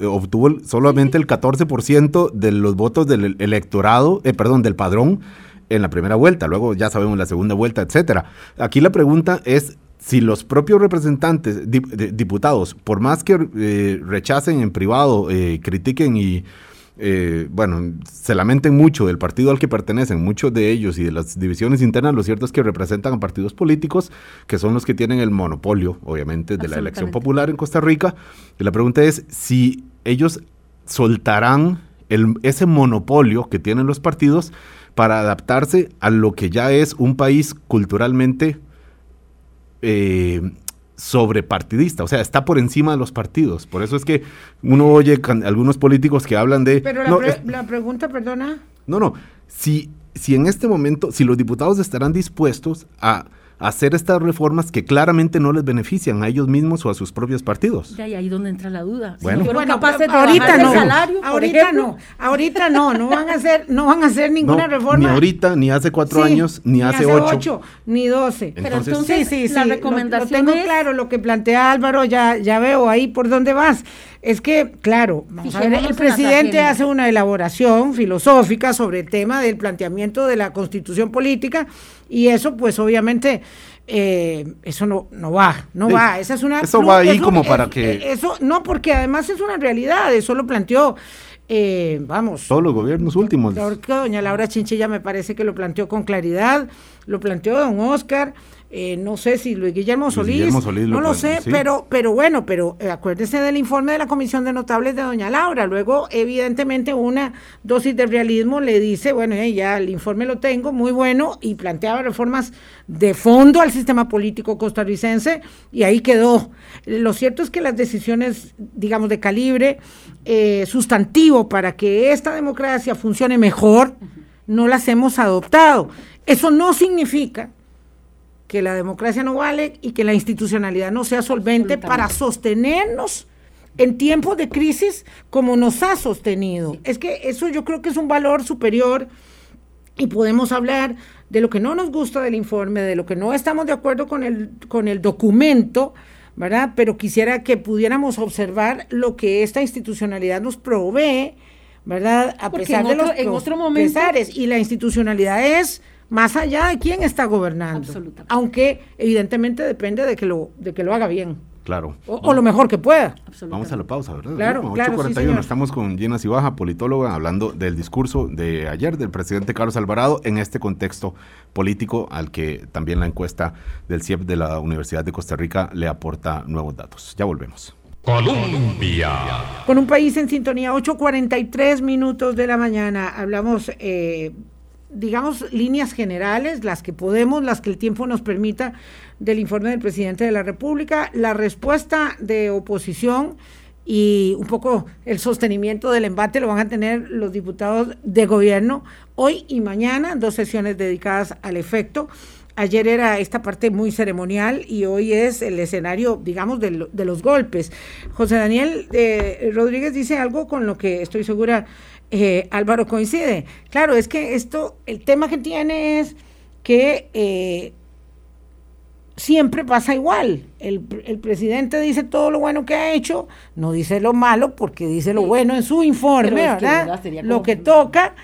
obtuvo solamente el 14% de los votos del electorado, eh, perdón, del padrón en la primera vuelta, luego ya sabemos la segunda vuelta, etcétera. Aquí la pregunta es si los propios representantes, diputados, por más que eh, rechacen en privado, eh, critiquen y, eh, bueno, se lamenten mucho del partido al que pertenecen, muchos de ellos y de las divisiones internas, lo cierto es que representan a partidos políticos que son los que tienen el monopolio, obviamente, de la elección popular en Costa Rica. Y la pregunta es si ellos soltarán el, ese monopolio que tienen los partidos para adaptarse a lo que ya es un país culturalmente eh, sobrepartidista, o sea, está por encima de los partidos. Por eso es que uno oye algunos políticos que hablan de... Pero la, pregunta, perdona. No, no, si, si en este momento, si los diputados estarán dispuestos a hacer estas reformas que claramente no les benefician a ellos mismos o a sus propios partidos. Ya, y ahí donde entra la duda. Bueno, ahorita no, ahorita no, ahorita no, no van a hacer, no van a hacer ninguna reforma. Ni ahorita, ni hace cuatro años, ni, hace, ocho. ni doce. Pero entonces, sí, sí, la recomendación lo, tengo claro, lo que plantea Álvaro, ya, ya veo ahí por dónde vas. Es que, claro, el presidente hace una elaboración filosófica sobre el tema del planteamiento de la constitución política y eso pues obviamente eh, eso no, no va, no va. Esa es una, eso va ahí como para que... Eso, no, porque además es una realidad, eso lo planteó... Eh, vamos. Todos los gobiernos últimos. Doña Laura Chinchilla me parece que lo planteó con claridad, lo planteó don Oscar, eh, no sé si Luis Guillermo Solís, no lo, sé, pero, pero bueno, pero eh, acuérdese del informe de la Comisión de Notables de doña Laura. Luego, evidentemente, una dosis de realismo le dice, bueno, eh, ya el informe lo tengo, muy bueno, y planteaba reformas de fondo al sistema político costarricense, y ahí quedó. Lo cierto es que las decisiones, digamos, de calibre sustantivo para que esta democracia funcione mejor, no las hemos adoptado. Eso no significa que la democracia no vale y que la institucionalidad no sea solvente para sostenernos en tiempos de crisis como nos ha sostenido. Es que eso yo creo que es un valor superior y podemos hablar de lo que no nos gusta del informe, de lo que no estamos de acuerdo con el, con el documento, ¿verdad? Pero quisiera que pudiéramos observar lo que esta institucionalidad nos provee, ¿verdad? A pesar de los en otro momento, y la institucionalidad es más allá de quién está gobernando. Aunque evidentemente depende de que lo, de que lo haga bien. Claro. O, lo mejor que pueda. Vamos a la pausa, ¿verdad? Claro, claro 8.41, estamos con Gina Cibaja, politóloga, hablando del discurso de ayer del presidente Carlos Alvarado en este contexto político al que también la encuesta del CIEP de la Universidad de Costa Rica le aporta nuevos datos. Ya volvemos. Colombia. Con un país en sintonía, 8.43 minutos de la mañana. Hablamos eh, digamos, líneas generales, las que podemos, las que el tiempo nos permita, del informe del presidente de la República, la respuesta de oposición y un poco el sostenimiento del embate lo van a tener los diputados de gobierno hoy y mañana, dos sesiones dedicadas al efecto. Ayer era esta parte muy ceremonial y hoy es el escenario, digamos, de, de los golpes. José Daniel eh, Rodríguez dice algo con lo que estoy segura eh, Álvaro coincide. Claro, es que esto, el tema que tiene es que eh, siempre pasa igual. El, presidente dice todo lo bueno que ha hecho, no dice lo malo porque dice lo bueno en su informe, ¿verdad? lo que toca.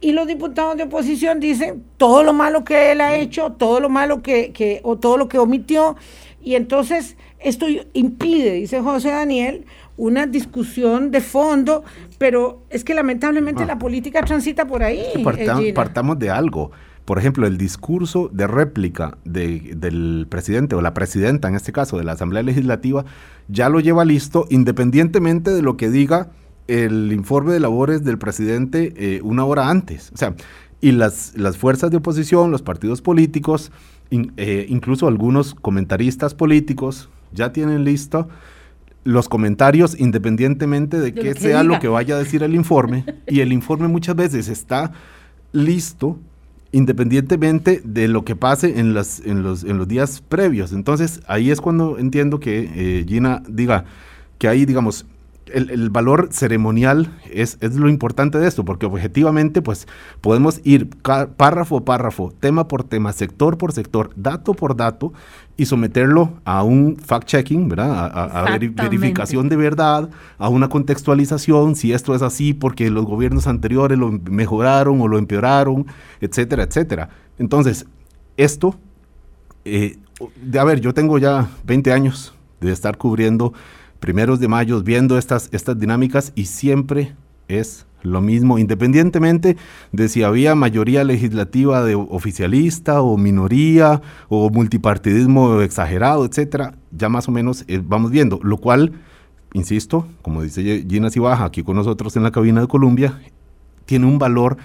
Y los diputados de oposición dicen todo lo malo que él ha hecho, todo lo malo que, que o todo lo que omitió. Y entonces esto impide, dice José Daniel, una discusión de fondo, pero es que lamentablemente ah. la política transita por ahí. partamos de algo. Por ejemplo, el discurso de réplica del presidente o la presidenta, en este caso de la Asamblea Legislativa, ya lo lleva listo independientemente de lo que diga el informe de labores del presidente eh, una hora antes. O sea, y las, las fuerzas de oposición, los partidos políticos, eh, incluso algunos comentaristas políticos, ya tienen listo los comentarios independientemente de, que, sea lo que vaya a decir el informe y el informe muchas veces está listo independientemente de lo que pase en, las, en, los, en los días previos. Entonces, ahí es cuando entiendo que eh, Gina diga que ahí, digamos, el, valor ceremonial es, es, lo importante de esto, porque objetivamente, pues, podemos ir párrafo a párrafo, tema por tema, sector por sector, dato por dato, y someterlo a un fact-checking, ¿verdad? A, verificación de verdad, a una contextualización, si esto es así porque los gobiernos anteriores lo mejoraron o lo empeoraron, etcétera, etcétera. Entonces, esto, eh, de, a ver, yo tengo ya 20 años de estar cubriendo primeros de mayo, viendo estas, estas dinámicas y siempre es lo mismo, independientemente de si había mayoría legislativa de oficialista o minoría o multipartidismo exagerado, etcétera, ya más o menos eh, vamos viendo, lo cual, insisto, como dice Gina Cibaja aquí con nosotros en la cabina de Colombia, tiene un valor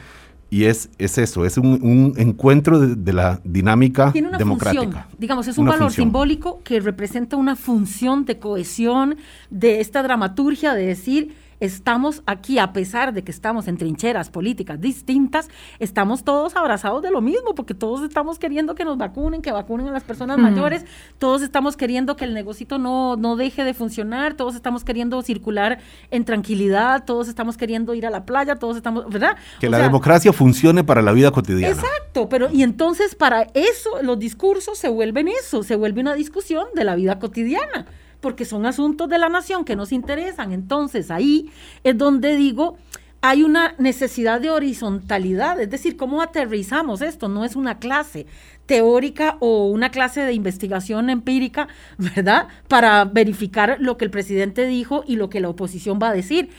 y es, es eso, es un, encuentro de, la dinámica Tiene una democrática. Función, digamos, es un valor simbólico que representa una función de cohesión de esta dramaturgia de decir estamos aquí, a pesar de que estamos en trincheras políticas distintas, estamos todos abrazados de lo mismo, porque todos estamos queriendo que nos vacunen, que vacunen a las personas mayores, todos estamos queriendo que el negocito no, no deje de funcionar, todos estamos queriendo circular en tranquilidad, todos estamos queriendo ir a la playa, todos estamos, ¿verdad? Que la democracia funcione para la vida cotidiana. Exacto, pero y entonces para eso los discursos se vuelven eso, se vuelve una discusión de la vida cotidiana porque son asuntos de la nación que nos interesan. Entonces ahí es donde digo, hay una necesidad de horizontalidad, es decir, cómo aterrizamos esto, no es una clase teórica o una clase de investigación empírica, *laughs* ¿verdad? Para verificar lo que el presidente dijo y lo que la oposición va a decir,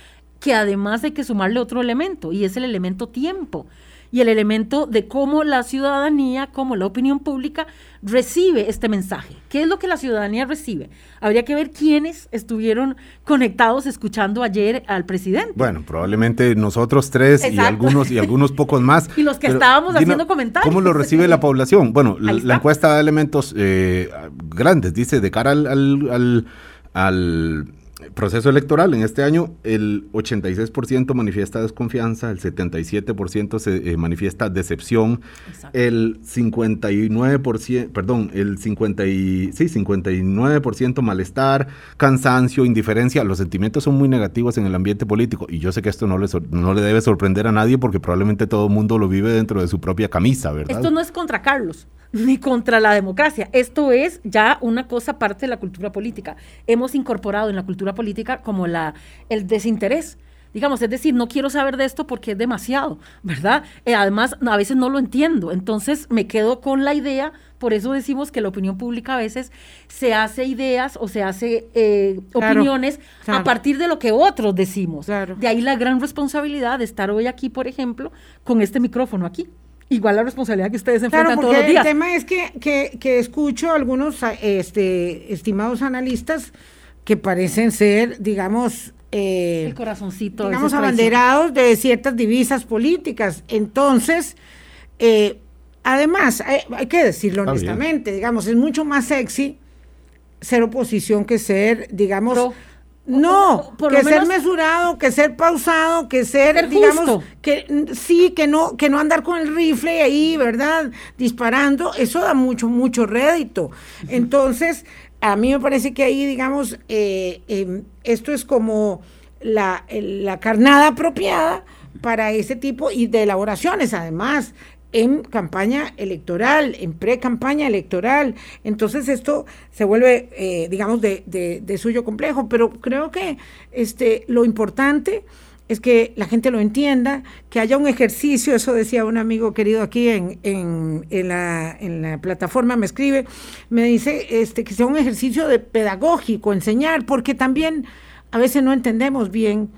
que además hay que sumarle otro elemento, y es el elemento tiempo y el elemento de cómo la ciudadanía, cómo la opinión pública recibe este mensaje. ¿Qué es lo que la ciudadanía recibe? Habría que ver quiénes estuvieron conectados escuchando ayer al presidente. Bueno, probablemente nosotros tres y algunos y algunos pocos más. *laughs* y los que estábamos haciendo comentarios. ¿Cómo lo recibe la población? Bueno, la, encuesta da elementos eh, grandes, dice, de cara al, al proceso electoral en este año, el 86% manifiesta desconfianza, el 77% se eh, manifiesta decepción, el 59%, perdón, el 50 sí, 59% malestar, cansancio, indiferencia. Los sentimientos son muy negativos en el ambiente político y yo sé que esto no le, no le debe sorprender a nadie porque probablemente todo el mundo lo vive dentro de su propia camisa, ¿verdad? Esto no es contra Carlos ni contra la democracia. Esto es ya una cosa parte de la cultura política. Hemos incorporado en la cultura política como la, el desinterés. Digamos, es decir, no quiero saber de esto porque es demasiado, ¿verdad? Eh, además, a veces no lo entiendo. Entonces me quedo con la idea, por eso decimos que la opinión pública a veces se hace ideas o se hace eh, opiniones a partir de lo que otros decimos. De ahí la gran responsabilidad de estar hoy aquí, por ejemplo, con este micrófono aquí igual la responsabilidad que ustedes enfrentan todos los días. El tema es que, que, que escucho a algunos este, estimados analistas que parecen ser, digamos, eh, el corazoncito, digamos, abanderados de ciertas divisas políticas. Entonces, eh, además, hay, que decirlo honestamente, digamos, es mucho más sexy ser oposición que ser, digamos, no, que ser mesurado, que ser pausado, que ser, digamos, que sí, que no, que no andar con el rifle ahí, ¿verdad? Disparando, eso da mucho, mucho rédito. Entonces, a mí me parece que ahí, digamos, eh, em, esto es como la, la carnada apropiada para ese tipo y de elaboraciones, además en campaña electoral, en pre-campaña electoral. Entonces esto se vuelve, eh, digamos, de, de, suyo complejo, pero creo que este, lo importante es que la gente lo entienda, que haya un ejercicio, eso decía un amigo querido aquí en, en, en, la, en la plataforma, me escribe, me dice este, que sea un ejercicio de pedagógico, enseñar, porque también a veces no entendemos bien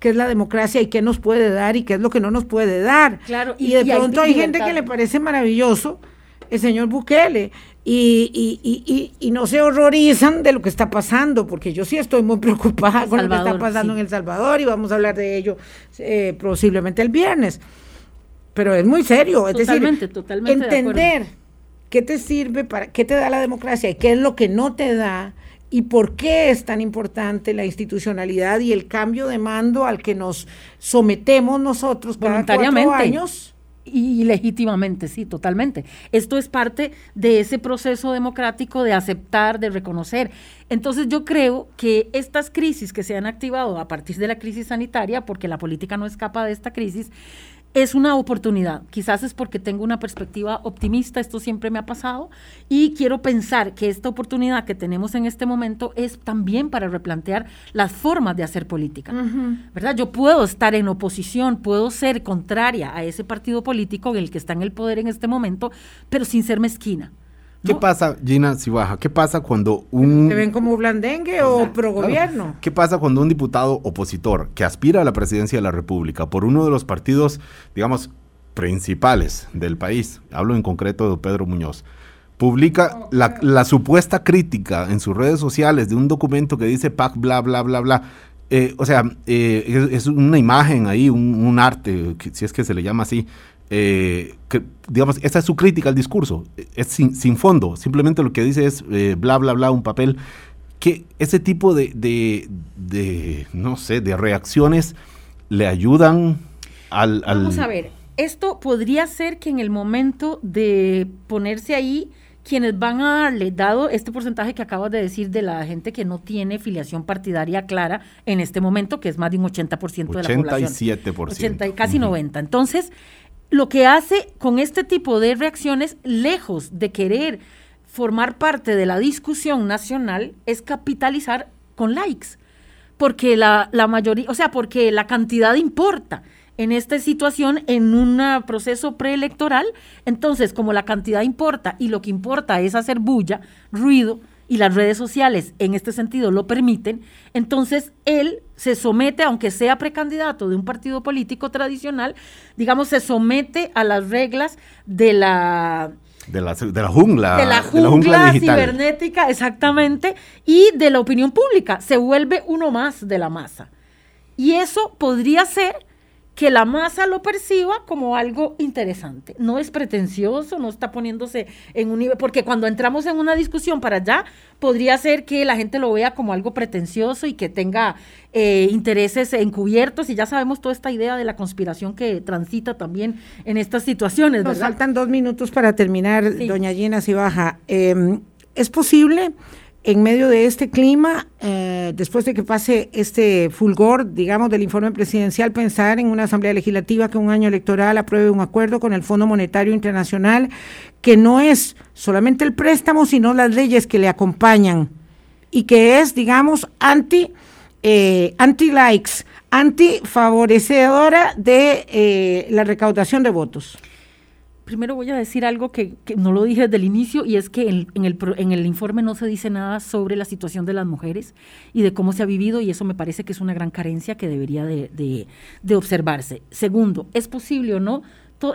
qué es la democracia y qué nos puede dar y qué es lo que no nos puede dar. Claro, y, de pronto hay, gente que le parece maravilloso el señor Bukele y, y, no se horrorizan de lo que está pasando, porque yo sí estoy muy *laughs* preocupada con lo que está pasando en El Salvador y vamos a hablar de ello eh, posiblemente el viernes. Pero es muy serio, es decir, totalmente entender qué te sirve, para qué te da la democracia y qué es lo que no te da y por qué es tan importante la institucionalidad y el cambio de mando al que nos sometemos nosotros cada cuatro años Y legítimamente, sí, totalmente. Esto es parte de ese proceso democrático de aceptar, de reconocer. Entonces yo creo que estas crisis que se han activado a partir de la crisis sanitaria, porque la política no escapa de esta crisis, es una oportunidad. Quizás es porque tengo una perspectiva optimista, esto siempre me ha pasado, y quiero pensar que esta oportunidad que tenemos en este momento es también para replantear las formas de hacer política. ¿Verdad? Yo puedo estar en oposición, puedo ser contraria a ese partido político en el que está en el poder en este momento, pero sin ser mezquina. ¿Qué pasa, Gina baja? ¿Qué pasa cuando un... ¿Te ven como blandengue o pro gobierno? ¿Qué pasa cuando un diputado opositor que aspira a la presidencia de la República por uno de los partidos, digamos, principales del país, hablo en concreto de Pedro Muñoz, publica la, supuesta crítica en sus redes sociales de un documento que dice PAC, bla, bla, bla, bla? Eh, o sea, eh, es, una imagen ahí, un, arte, si es que se le llama así, eh, que, digamos, esa es su crítica al discurso, es sin, fondo, simplemente lo que dice es eh, bla, bla, bla, un papel, que ese tipo de, de, no sé, de reacciones le ayudan al, Vamos a ver, esto podría ser que en el momento de ponerse ahí, quienes van a darle, dado este porcentaje que acabas de decir de la gente que no tiene filiación partidaria clara en este momento, que es más de un 80% de la población. 87%. 80, casi 90. Entonces, lo que hace con este tipo de reacciones, lejos de querer formar parte de la discusión nacional, es capitalizar con likes. Porque la, mayoría, o sea, porque la cantidad importa en esta situación en un proceso preelectoral. Entonces, como la cantidad importa y lo que importa es hacer bulla, ruido, y las redes sociales en este sentido lo permiten, entonces él se somete, aunque sea precandidato de un partido político tradicional, digamos, se somete a las reglas de la... De la, de la jungla. De la jungla, cibernética, exactamente, y de la opinión pública. Se vuelve uno más de la masa. Y eso podría ser que la masa lo perciba como algo interesante. No es pretencioso, no está poniéndose en un nivel, porque cuando entramos en una discusión para allá, podría ser que la gente lo vea como algo pretencioso y que tenga eh, intereses encubiertos, y ya sabemos toda esta idea de la conspiración que transita también en estas situaciones. Nos faltan dos minutos para terminar, doña Gina Cibaja. Eh, ¿Es posible en medio de este clima, eh, después de que pase este fulgor, digamos, del informe presidencial, pensar en una Asamblea Legislativa que un año electoral apruebe un acuerdo con el Fondo Monetario Internacional, que no es solamente el préstamo, sino las leyes que le acompañan y que es, digamos, anti, eh, anti-likes, anti-favorecedora de eh, la recaudación de votos primero voy a decir algo que, no lo dije desde el inicio y es que en, el, informe no se dice nada sobre la situación de las mujeres y de cómo se ha vivido y eso me parece que es una gran carencia que debería de, observarse. Segundo, ¿es posible o no?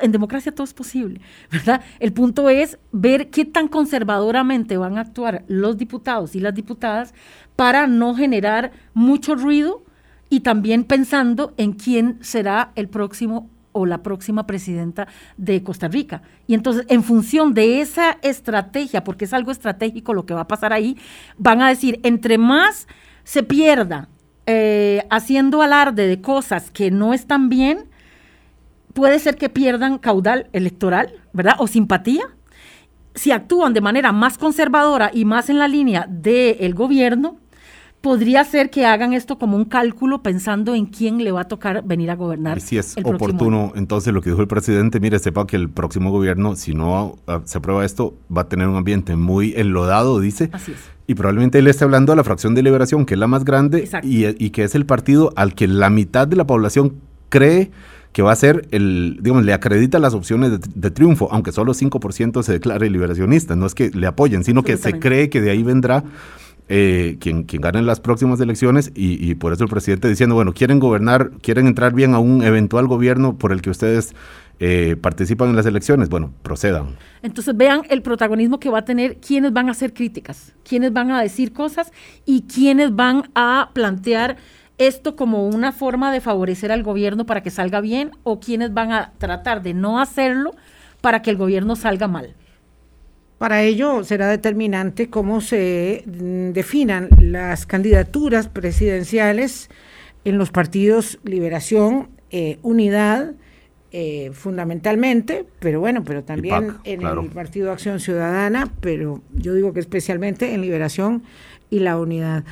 en democracia todo es posible, ¿verdad? El punto es ver qué tan conservadoramente van a actuar los diputados y las diputadas para no generar mucho ruido y también pensando en quién será el próximo o la próxima presidenta de Costa Rica. Y entonces, en función de esa estrategia, porque es algo estratégico lo que va a pasar ahí, van a decir, entre más se pierda eh, haciendo alarde de cosas que no están bien, puede ser que pierdan caudal electoral, ¿verdad? O simpatía. Si actúan de manera más conservadora y más en la línea del gobierno, podría ser que hagan esto como un cálculo pensando en quién le va a tocar venir a gobernar. Y si es oportuno, entonces lo que dijo el presidente, mire, sepa que el próximo gobierno, si no ah, se aprueba esto, va a tener un ambiente muy enlodado, dice. Así es. Y probablemente él esté hablando de la fracción de liberación, que es la más grande y, que es el partido al que la mitad de la población cree que va a ser el, digamos, le acredita las opciones de, de triunfo, aunque solo 5% se declare liberacionista, no es que le apoyen, sino que se cree que de ahí vendrá eh, quien, quien gane las próximas elecciones y, por eso el presidente diciendo, bueno, quieren gobernar, quieren entrar bien a un eventual gobierno por el que ustedes eh, participan en las elecciones, bueno, procedan. Entonces vean el protagonismo que va a tener quienes van a hacer críticas, quienes van a decir cosas y quienes van a plantear esto como una forma de favorecer al gobierno para que salga bien o quienes van a tratar de no hacerlo para que el gobierno salga mal. Para ello será determinante cómo se mm, definan las candidaturas presidenciales en los partidos Liberación, eh, Unidad eh, fundamentalmente, pero bueno, pero también PAC, en claro. el Partido Acción Ciudadana, pero yo digo que especialmente en Liberación y la Unidad.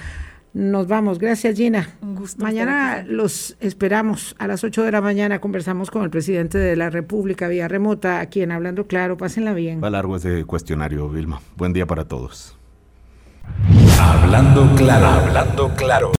Nos vamos, gracias Gina. Un gusto Mañana los esperamos a las 8 de la mañana, conversamos con el presidente de la República vía remota, aquí en Hablando Claro, pásenla bien. Va largo ese cuestionario, Vilma. Buen día para todos. Hablando claro, hablando claro.